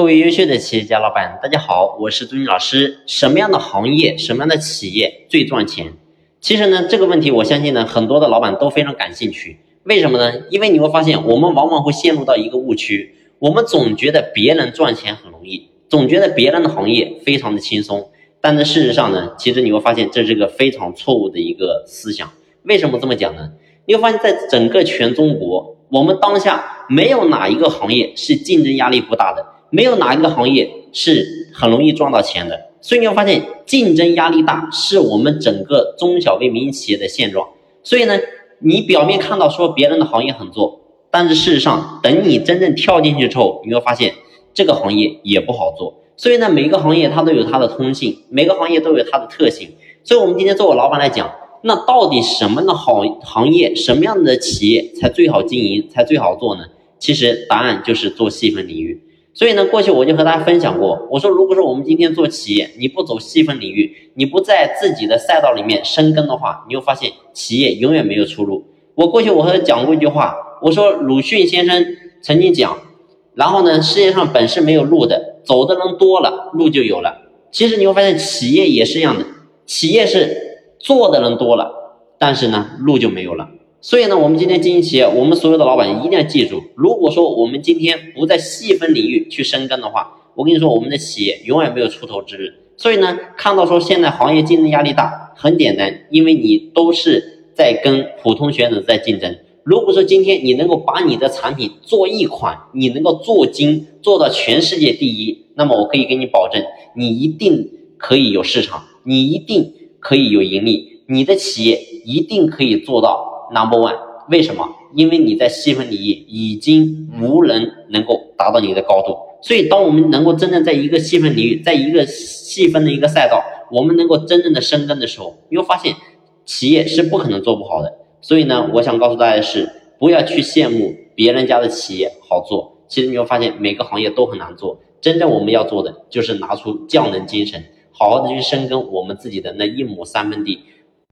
各位优秀的企业家老板，大家好，我是朱军老师。什么样的行业、什么样的企业最赚钱？其实呢，这个问题我相信呢，很多的老板都非常感兴趣。为什么呢？因为你会发现，我们往往会陷入到一个误区，我们总觉得别人赚钱很容易，总觉得别人的行业非常的轻松。但是事实上呢，其实你会发现这是个非常错误的一个思想。为什么这么讲呢？你会发现在整个全中国，我们当下没有哪一个行业是竞争压力不大的。没有哪一个行业是很容易赚到钱的，所以你会发现竞争压力大是我们整个中小微民营企业的现状。所以呢，你表面看到说别人的行业很做，但是事实上，等你真正跳进去之后，你会发现这个行业也不好做。所以呢，每个行业它都有它的通性，每个行业都有它的特性。所以我们今天作为老板来讲，那到底什么样的好行业，什么样的企业才最好经营，才最好做呢？其实答案就是做细分领域。所以呢，过去我就和大家分享过，我说，如果说我们今天做企业，你不走细分领域，你不在自己的赛道里面深耕的话，你会发现企业永远没有出路。我过去我和他讲过一句话，我说鲁迅先生曾经讲，然后呢，世界上本是没有路的，走的人多了，路就有了。其实你会发现企业也是一样的，企业是做的人多了，但是呢，路就没有了。所以呢，我们今天经营企业，我们所有的老板一定要记住，如果说我们今天不在细分领域去深耕的话，我跟你说，我们的企业永远没有出头之日。所以呢，看到说现在行业竞争压力大，很简单，因为你都是在跟普通选手在竞争。如果说今天你能够把你的产品做一款，你能够做精，做到全世界第一，那么我可以给你保证，你一定可以有市场，你一定可以有盈利，你的企业一定可以做到。Number one，为什么？因为你在细分领域已经无人能够达到你的高度，所以当我们能够真正在一个细分领域，在一个细分的一个赛道，我们能够真正的深耕的时候，你会发现企业是不可能做不好的。所以呢，我想告诉大家的是，不要去羡慕别人家的企业好做，其实你会发现每个行业都很难做。真正我们要做的就是拿出匠人精神，好好的去深耕我们自己的那一亩三分地。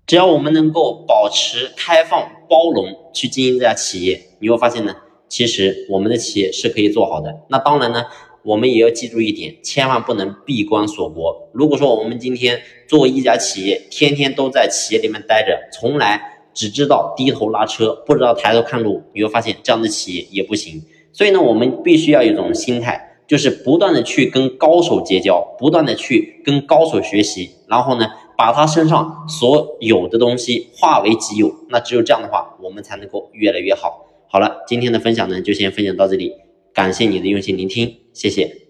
只要我们能够保持开放、包容去经营这家企业，你会发现呢，其实我们的企业是可以做好的。那当然呢，我们也要记住一点，千万不能闭关锁国。如果说我们今天做一家企业，天天都在企业里面待着，从来只知道低头拉车，不知道抬头看路，你会发现这样的企业也不行。所以呢，我们必须要有一种心态，就是不断的去跟高手结交，不断的去跟高手学习，然后呢。把他身上所有的东西化为己有，那只有这样的话，我们才能够越来越好。好了，今天的分享呢，就先分享到这里，感谢你的用心聆听，谢谢。